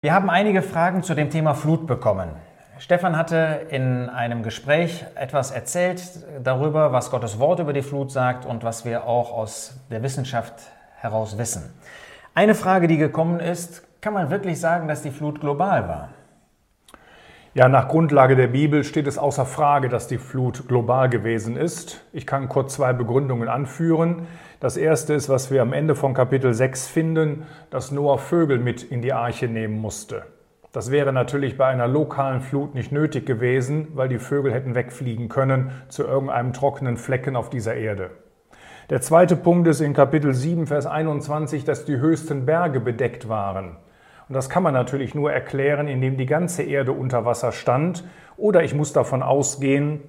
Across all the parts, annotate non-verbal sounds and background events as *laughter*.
Wir haben einige Fragen zu dem Thema Flut bekommen. Stefan hatte in einem Gespräch etwas erzählt darüber, was Gottes Wort über die Flut sagt und was wir auch aus der Wissenschaft heraus wissen. Eine Frage, die gekommen ist, kann man wirklich sagen, dass die Flut global war? Ja, nach Grundlage der Bibel steht es außer Frage, dass die Flut global gewesen ist. Ich kann kurz zwei Begründungen anführen. Das erste ist, was wir am Ende von Kapitel 6 finden, dass Noah Vögel mit in die Arche nehmen musste. Das wäre natürlich bei einer lokalen Flut nicht nötig gewesen, weil die Vögel hätten wegfliegen können zu irgendeinem trockenen Flecken auf dieser Erde. Der zweite Punkt ist in Kapitel 7, Vers 21, dass die höchsten Berge bedeckt waren. Und das kann man natürlich nur erklären, indem die ganze Erde unter Wasser stand. Oder ich muss davon ausgehen,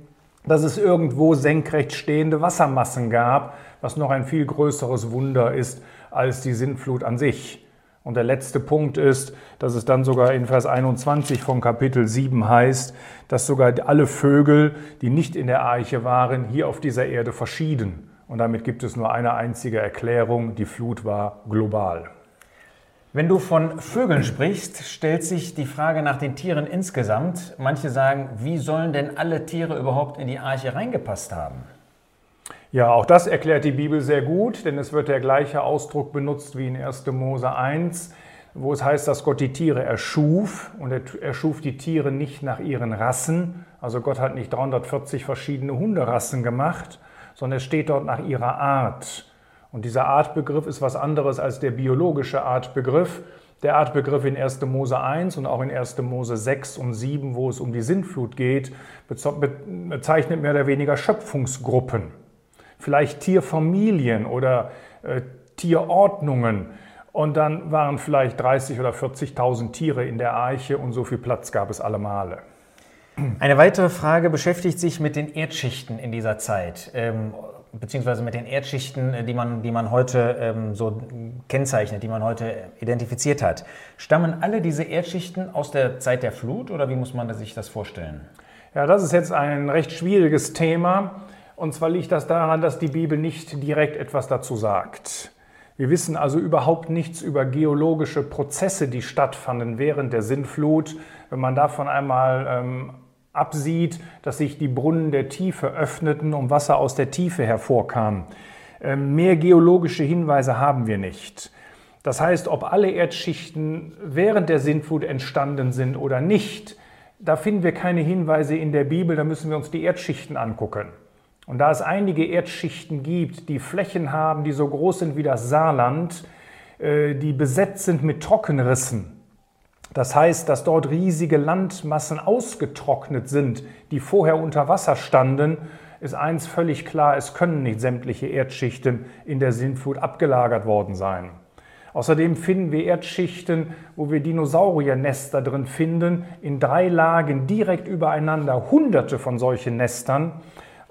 dass es irgendwo senkrecht stehende Wassermassen gab, was noch ein viel größeres Wunder ist als die Sintflut an sich. Und der letzte Punkt ist, dass es dann sogar in Vers 21 von Kapitel 7 heißt, dass sogar alle Vögel, die nicht in der Arche waren, hier auf dieser Erde verschieden. Und damit gibt es nur eine einzige Erklärung, die Flut war global. Wenn du von Vögeln sprichst, stellt sich die Frage nach den Tieren insgesamt. Manche sagen, wie sollen denn alle Tiere überhaupt in die Arche reingepasst haben? Ja, auch das erklärt die Bibel sehr gut, denn es wird der gleiche Ausdruck benutzt wie in 1. Mose 1, wo es heißt, dass Gott die Tiere erschuf und er erschuf die Tiere nicht nach ihren Rassen. Also Gott hat nicht 340 verschiedene Hunderassen gemacht, sondern es steht dort nach ihrer Art. Und dieser Artbegriff ist was anderes als der biologische Artbegriff. Der Artbegriff in 1. Mose 1 und auch in 1. Mose 6 und 7, wo es um die Sintflut geht, bezeichnet mehr oder weniger Schöpfungsgruppen. Vielleicht Tierfamilien oder äh, Tierordnungen. Und dann waren vielleicht 30.000 oder 40.000 Tiere in der Arche und so viel Platz gab es alle Male. Eine weitere Frage beschäftigt sich mit den Erdschichten in dieser Zeit. Ähm, beziehungsweise mit den Erdschichten, äh, die man, die man heute ähm, so kennzeichnet, die man heute identifiziert hat. Stammen alle diese Erdschichten aus der Zeit der Flut oder wie muss man sich das vorstellen? Ja, das ist jetzt ein recht schwieriges Thema. Und zwar liegt das daran, dass die Bibel nicht direkt etwas dazu sagt. Wir wissen also überhaupt nichts über geologische Prozesse, die stattfanden während der Sintflut. Wenn man davon einmal ähm, absieht, dass sich die Brunnen der Tiefe öffneten und Wasser aus der Tiefe hervorkam. Ähm, mehr geologische Hinweise haben wir nicht. Das heißt, ob alle Erdschichten während der Sintflut entstanden sind oder nicht, da finden wir keine Hinweise in der Bibel, da müssen wir uns die Erdschichten angucken. Und da es einige Erdschichten gibt, die Flächen haben, die so groß sind wie das Saarland, äh, die besetzt sind mit Trockenrissen, das heißt, dass dort riesige Landmassen ausgetrocknet sind, die vorher unter Wasser standen, ist eins völlig klar, es können nicht sämtliche Erdschichten in der Sintflut abgelagert worden sein. Außerdem finden wir Erdschichten, wo wir Dinosauriernester drin finden, in drei Lagen direkt übereinander, hunderte von solchen Nestern.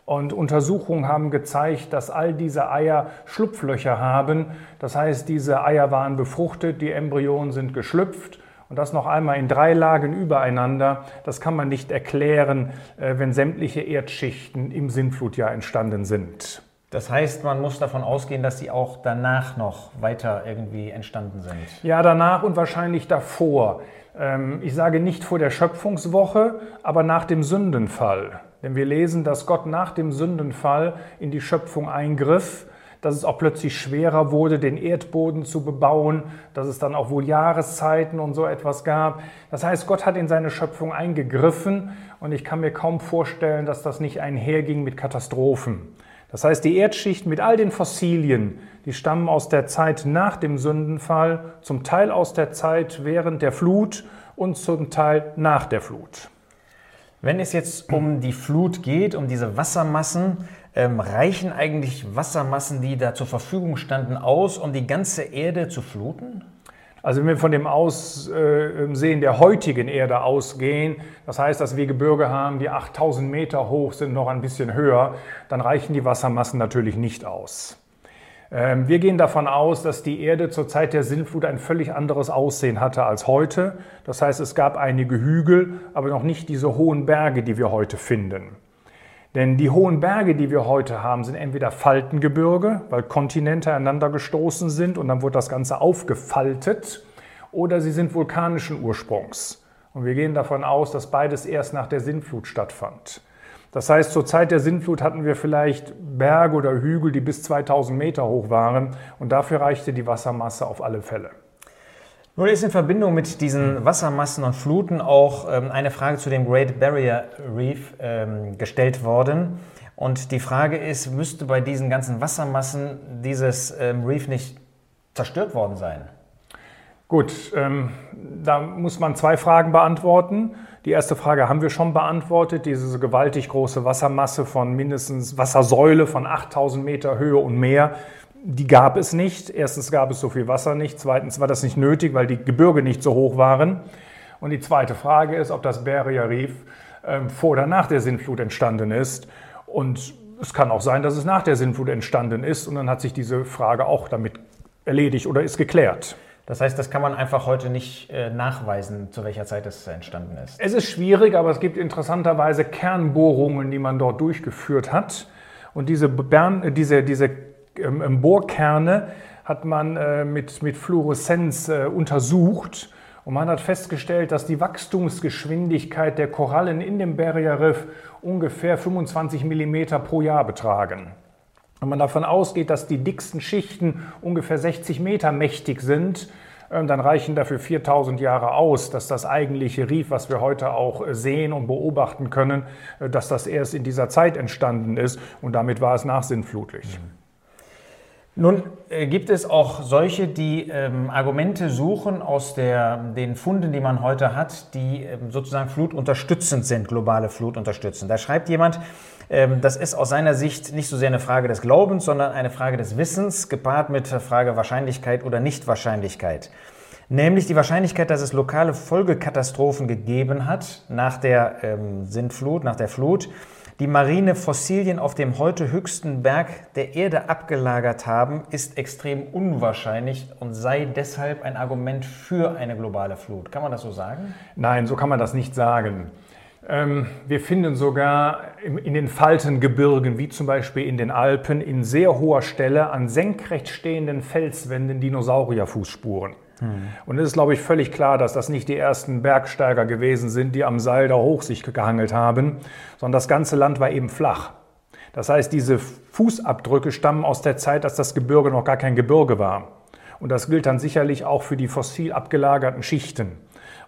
Und Untersuchungen haben gezeigt, dass all diese Eier Schlupflöcher haben. Das heißt, diese Eier waren befruchtet, die Embryonen sind geschlüpft und das noch einmal in drei Lagen übereinander, das kann man nicht erklären, äh, wenn sämtliche Erdschichten im Sintflutjahr entstanden sind. Das heißt, man muss davon ausgehen, dass sie auch danach noch weiter irgendwie entstanden sind. Ja, danach und wahrscheinlich davor. Ähm, ich sage nicht vor der Schöpfungswoche, aber nach dem Sündenfall. Denn wir lesen, dass Gott nach dem Sündenfall in die Schöpfung eingriff dass es auch plötzlich schwerer wurde, den Erdboden zu bebauen, dass es dann auch wohl Jahreszeiten und so etwas gab. Das heißt, Gott hat in seine Schöpfung eingegriffen und ich kann mir kaum vorstellen, dass das nicht einherging mit Katastrophen. Das heißt, die Erdschicht mit all den Fossilien, die stammen aus der Zeit nach dem Sündenfall, zum Teil aus der Zeit während der Flut und zum Teil nach der Flut. Wenn es jetzt um die Flut geht, um diese Wassermassen, ähm, reichen eigentlich Wassermassen, die da zur Verfügung standen, aus, um die ganze Erde zu fluten? Also wenn wir von dem Aussehen der heutigen Erde ausgehen, das heißt, dass wir Gebirge haben, die 8000 Meter hoch sind, noch ein bisschen höher, dann reichen die Wassermassen natürlich nicht aus. Ähm, wir gehen davon aus, dass die Erde zur Zeit der Sintflut ein völlig anderes Aussehen hatte als heute. Das heißt, es gab einige Hügel, aber noch nicht diese hohen Berge, die wir heute finden. Denn die hohen Berge, die wir heute haben, sind entweder Faltengebirge, weil Kontinente einander gestoßen sind und dann wurde das Ganze aufgefaltet. oder sie sind vulkanischen Ursprungs. Und wir gehen davon aus, dass beides erst nach der Sintflut stattfand. Das heißt, zur Zeit der Sintflut hatten wir vielleicht Berge oder Hügel, die bis 2000 Meter hoch waren und dafür reichte die Wassermasse auf alle Fälle. Nun ist in Verbindung mit diesen Wassermassen und Fluten auch ähm, eine Frage zu dem Great Barrier Reef ähm, gestellt worden. Und die Frage ist, müsste bei diesen ganzen Wassermassen dieses ähm, Reef nicht zerstört worden sein? Gut, ähm, da muss man zwei Fragen beantworten. Die erste Frage haben wir schon beantwortet. Diese gewaltig große Wassermasse von mindestens Wassersäule von 8000 Meter Höhe und mehr die gab es nicht. Erstens gab es so viel Wasser nicht. Zweitens war das nicht nötig, weil die Gebirge nicht so hoch waren. Und die zweite Frage ist, ob das Barrier Reef ähm, vor oder nach der Sintflut entstanden ist. Und es kann auch sein, dass es nach der Sintflut entstanden ist. Und dann hat sich diese Frage auch damit erledigt oder ist geklärt. Das heißt, das kann man einfach heute nicht äh, nachweisen, zu welcher Zeit es entstanden ist. Es ist schwierig, aber es gibt interessanterweise Kernbohrungen, die man dort durchgeführt hat. Und diese, Bern, diese, diese ähm, Bohrkerne hat man äh, mit, mit Fluoreszenz äh, untersucht und man hat festgestellt, dass die Wachstumsgeschwindigkeit der Korallen in dem Barrier Reef ungefähr 25 mm pro Jahr betragen. Wenn man davon ausgeht, dass die dicksten Schichten ungefähr 60 Meter mächtig sind, ähm, dann reichen dafür 4000 Jahre aus, dass das eigentliche Rief, was wir heute auch äh, sehen und beobachten können, dass das erst in dieser Zeit entstanden ist und damit war es nachsinnflutlich. Mhm. Nun äh, gibt es auch solche, die ähm, Argumente suchen aus der, den Funden, die man heute hat, die ähm, sozusagen flutunterstützend sind, globale flutunterstützend. Da schreibt jemand, ähm, das ist aus seiner Sicht nicht so sehr eine Frage des Glaubens, sondern eine Frage des Wissens, gepaart mit der Frage Wahrscheinlichkeit oder Nichtwahrscheinlichkeit. Nämlich die Wahrscheinlichkeit, dass es lokale Folgekatastrophen gegeben hat nach der ähm, Sintflut, nach der Flut die marine Fossilien auf dem heute höchsten Berg der Erde abgelagert haben, ist extrem unwahrscheinlich und sei deshalb ein Argument für eine globale Flut. Kann man das so sagen? Nein, so kann man das nicht sagen. Ähm, wir finden sogar in den Faltengebirgen, wie zum Beispiel in den Alpen, in sehr hoher Stelle an senkrecht stehenden Felswänden Dinosaurierfußspuren. Und es ist, glaube ich, völlig klar, dass das nicht die ersten Bergsteiger gewesen sind, die am Seil da hoch sich gehangelt haben, sondern das ganze Land war eben flach. Das heißt, diese Fußabdrücke stammen aus der Zeit, dass das Gebirge noch gar kein Gebirge war. Und das gilt dann sicherlich auch für die fossil abgelagerten Schichten.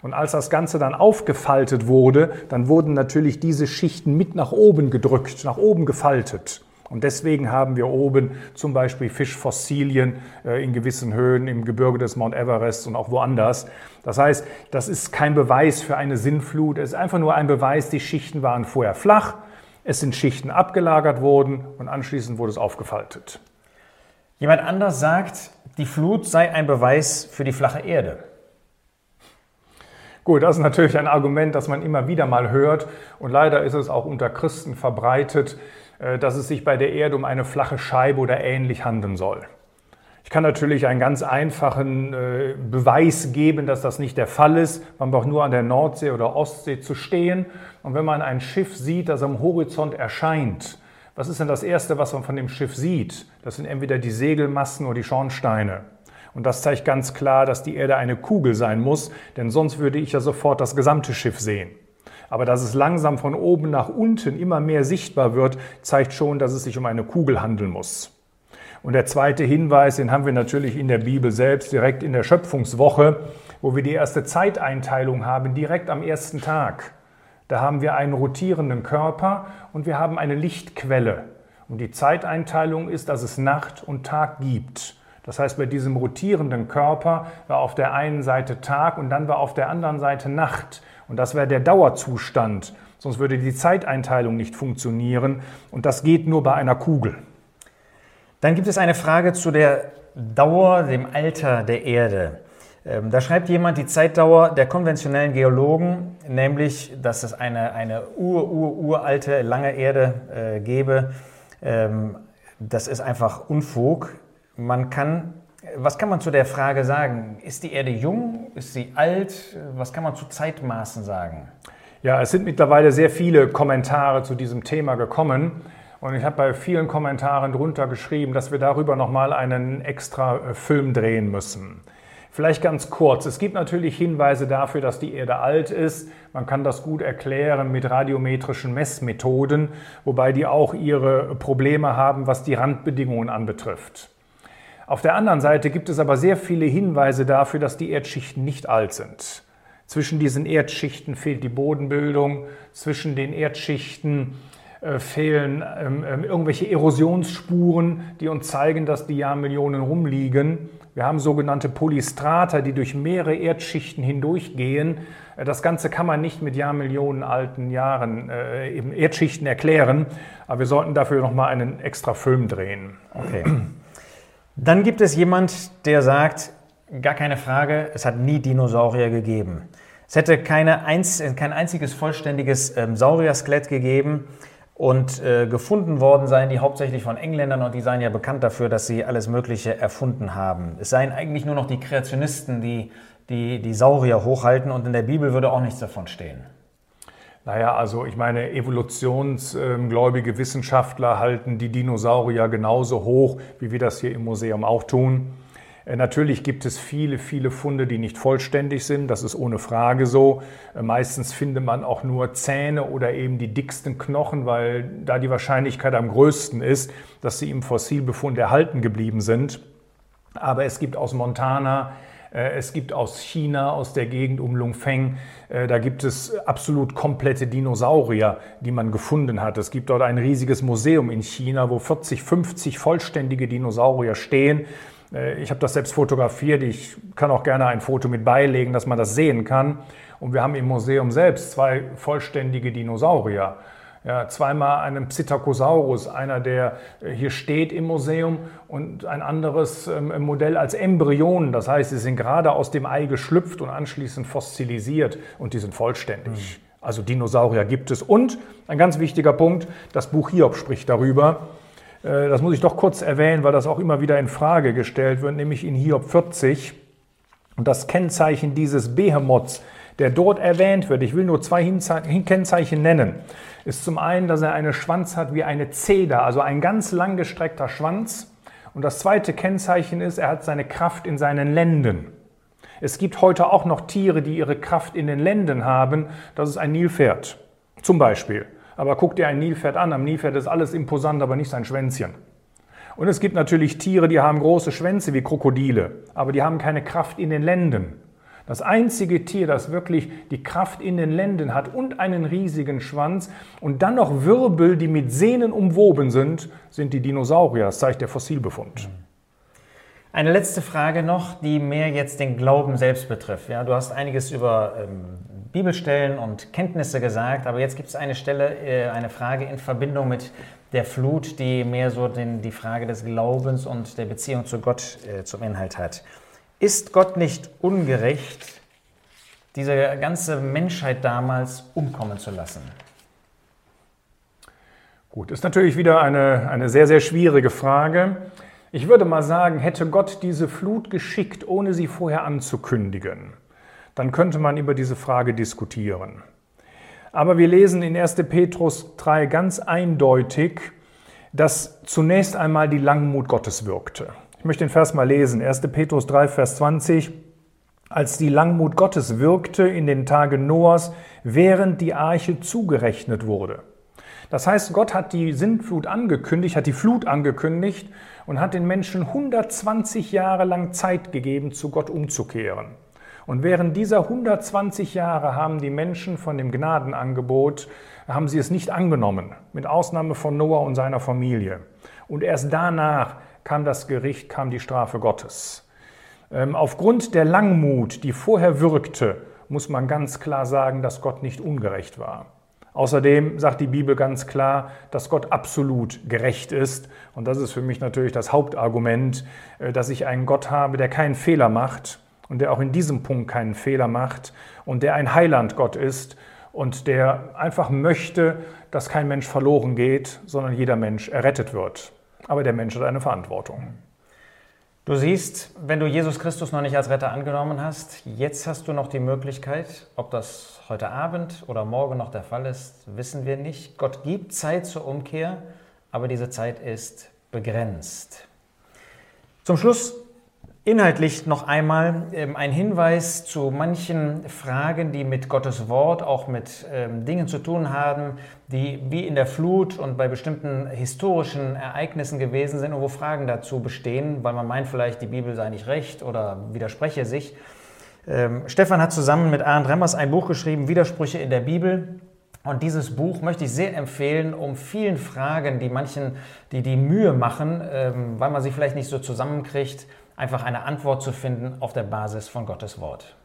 Und als das Ganze dann aufgefaltet wurde, dann wurden natürlich diese Schichten mit nach oben gedrückt, nach oben gefaltet. Und deswegen haben wir oben zum Beispiel Fischfossilien äh, in gewissen Höhen im Gebirge des Mount Everest und auch woanders. Das heißt, das ist kein Beweis für eine Sinnflut. Es ist einfach nur ein Beweis, die Schichten waren vorher flach, es sind Schichten abgelagert worden und anschließend wurde es aufgefaltet. Jemand anders sagt, die Flut sei ein Beweis für die flache Erde. Gut, das ist natürlich ein Argument, das man immer wieder mal hört und leider ist es auch unter Christen verbreitet, dass es sich bei der Erde um eine flache Scheibe oder ähnlich handeln soll. Ich kann natürlich einen ganz einfachen äh, Beweis geben, dass das nicht der Fall ist. Man braucht nur an der Nordsee oder Ostsee zu stehen. Und wenn man ein Schiff sieht, das am Horizont erscheint, was ist denn das Erste, was man von dem Schiff sieht? Das sind entweder die Segelmassen oder die Schornsteine. Und das zeigt ganz klar, dass die Erde eine Kugel sein muss, denn sonst würde ich ja sofort das gesamte Schiff sehen. Aber dass es langsam von oben nach unten immer mehr sichtbar wird, zeigt schon, dass es sich um eine Kugel handeln muss. Und der zweite Hinweis, den haben wir natürlich in der Bibel selbst, direkt in der Schöpfungswoche, wo wir die erste Zeiteinteilung haben, direkt am ersten Tag. Da haben wir einen rotierenden Körper und wir haben eine Lichtquelle. Und die Zeiteinteilung ist, dass es Nacht und Tag gibt. Das heißt, bei diesem rotierenden Körper war auf der einen Seite Tag und dann war auf der anderen Seite Nacht. Und das wäre der Dauerzustand. Sonst würde die Zeiteinteilung nicht funktionieren. Und das geht nur bei einer Kugel. Dann gibt es eine Frage zu der Dauer, dem Alter der Erde. Ähm, da schreibt jemand die Zeitdauer der konventionellen Geologen, nämlich, dass es eine, eine ur, ur, uralte, lange Erde äh, gäbe. Ähm, das ist einfach Unfug. Man kann was kann man zu der Frage sagen? Ist die Erde jung? Ist sie alt? Was kann man zu Zeitmaßen sagen? Ja, es sind mittlerweile sehr viele Kommentare zu diesem Thema gekommen. Und ich habe bei vielen Kommentaren drunter geschrieben, dass wir darüber nochmal einen extra äh, Film drehen müssen. Vielleicht ganz kurz. Es gibt natürlich Hinweise dafür, dass die Erde alt ist. Man kann das gut erklären mit radiometrischen Messmethoden, wobei die auch ihre Probleme haben, was die Randbedingungen anbetrifft. Auf der anderen Seite gibt es aber sehr viele Hinweise dafür, dass die Erdschichten nicht alt sind. Zwischen diesen Erdschichten fehlt die Bodenbildung, zwischen den Erdschichten äh, fehlen ähm, äh, irgendwelche Erosionsspuren, die uns zeigen, dass die Jahrmillionen rumliegen. Wir haben sogenannte Polystrata, die durch mehrere Erdschichten hindurchgehen. Äh, das Ganze kann man nicht mit Jahrmillionen alten Jahren äh, eben Erdschichten erklären, aber wir sollten dafür nochmal einen extra Film drehen. Okay. *clears throat* Dann gibt es jemand, der sagt, gar keine Frage, es hat nie Dinosaurier gegeben. Es hätte keine einz kein einziges vollständiges ähm, Saurier-Skelett gegeben und äh, gefunden worden seien die hauptsächlich von Engländern und die seien ja bekannt dafür, dass sie alles Mögliche erfunden haben. Es seien eigentlich nur noch die Kreationisten, die die, die Saurier hochhalten und in der Bibel würde auch nichts davon stehen. Naja, also ich meine, evolutionsgläubige Wissenschaftler halten die Dinosaurier genauso hoch, wie wir das hier im Museum auch tun. Äh, natürlich gibt es viele, viele Funde, die nicht vollständig sind. Das ist ohne Frage so. Äh, meistens findet man auch nur Zähne oder eben die dicksten Knochen, weil da die Wahrscheinlichkeit am größten ist, dass sie im Fossilbefund erhalten geblieben sind. Aber es gibt aus Montana, es gibt aus China, aus der Gegend um Lungfeng, da gibt es absolut komplette Dinosaurier, die man gefunden hat. Es gibt dort ein riesiges Museum in China, wo 40, 50 vollständige Dinosaurier stehen. Äh, ich habe das selbst fotografiert. Ich kann auch gerne ein Foto mit beilegen, dass man das sehen kann. Und wir haben im Museum selbst zwei vollständige Dinosaurier. Ja, zweimal einen Psittacosaurus, einer, der äh, hier steht im Museum, und ein anderes ähm, Modell als Embryonen. Das heißt, sie sind gerade aus dem Ei geschlüpft und anschließend fossilisiert und die sind vollständig. Mhm. Also Dinosaurier gibt es. Und ein ganz wichtiger Punkt, das Buch Hiob spricht darüber. Äh, das muss ich doch kurz erwähnen, weil das auch immer wieder in Frage gestellt wird, nämlich in Hiob 40. Und das Kennzeichen dieses Behemoths, der dort erwähnt wird, ich will nur zwei Kennzeichen nennen, ist zum einen, dass er einen Schwanz hat wie eine Zeder, also ein ganz langgestreckter Schwanz. Und das zweite Kennzeichen ist, er hat seine Kraft in seinen Lenden. Es gibt heute auch noch Tiere, die ihre Kraft in den Lenden haben. Das ist ein Nilpferd zum Beispiel. Aber guck dir ein Nilpferd an. Am Nilpferd ist alles imposant, aber nicht sein Schwänzchen. Und es gibt natürlich Tiere, die haben große Schwänze wie Krokodile, aber die haben keine Kraft in den Lenden. Das einzige Tier, das wirklich die Kraft in den Lenden hat und einen riesigen Schwanz und dann noch Wirbel, die mit Sehnen umwoben sind, sind die Dinosaurier. Das zeigt der Fossilbefund. Eine letzte Frage noch, die mehr jetzt den Glauben selbst betrifft. Ja, du hast einiges über ähm, Bibelstellen und Kenntnisse gesagt, aber jetzt gibt es eine Stelle, äh, eine Frage in Verbindung mit der Flut, die mehr so den, die Frage des Glaubens und der Beziehung zu Gott äh, zum Inhalt hat. Ist Gott nicht ungerecht, diese ganze Menschheit damals umkommen zu lassen? Gut, ist natürlich wieder eine, eine sehr, sehr schwierige Frage. Ich würde mal sagen, hätte Gott diese Flut geschickt, ohne sie vorher anzukündigen, dann könnte man über diese Frage diskutieren. Aber wir lesen in 1. Petrus 3 ganz eindeutig, dass zunächst einmal die Langmut Gottes wirkte. Ich möchte den Vers mal lesen. 1. Petrus 3, Vers 20. Als die Langmut Gottes wirkte in den Tagen Noahs, während die Arche zugerechnet wurde. Das heißt, Gott hat die Sintflut angekündigt, hat die Flut angekündigt und hat den Menschen 120 Jahre lang Zeit gegeben, zu Gott umzukehren. Und während dieser 120 Jahre haben die Menschen von dem Gnadenangebot, haben sie es nicht angenommen, mit Ausnahme von Noah und seiner Familie. Und erst danach kam das Gericht, kam die Strafe Gottes. Ähm, aufgrund der Langmut, die vorher wirkte, muss man ganz klar sagen, dass Gott nicht ungerecht war. Außerdem sagt die Bibel ganz klar, dass Gott absolut gerecht ist. Und das ist für mich natürlich das Hauptargument, äh, dass ich einen Gott habe, der keinen Fehler macht und der auch in diesem Punkt keinen Fehler macht und der ein Heilandgott ist und der einfach möchte, dass kein Mensch verloren geht, sondern jeder Mensch errettet wird. Aber der Mensch hat eine Verantwortung. Du siehst, wenn du Jesus Christus noch nicht als Retter angenommen hast, jetzt hast du noch die Möglichkeit, ob das heute Abend oder morgen noch der Fall ist, wissen wir nicht. Gott gibt Zeit zur Umkehr, aber diese Zeit ist begrenzt. Zum Schluss Inhaltlich noch einmal ähm, ein Hinweis zu manchen Fragen, die mit Gottes Wort, auch mit ähm, Dingen zu tun haben, die wie in der Flut und bei bestimmten historischen Ereignissen gewesen sind und wo Fragen dazu bestehen, weil man meint vielleicht, die Bibel sei nicht recht oder widerspreche sich. Ähm, Stefan hat zusammen mit Arndt Remmers ein Buch geschrieben, Widersprüche in der Bibel. Und dieses Buch möchte ich sehr empfehlen, um vielen Fragen, die manchen, die die Mühe machen, weil man sie vielleicht nicht so zusammenkriegt, einfach eine Antwort zu finden auf der Basis von Gottes Wort.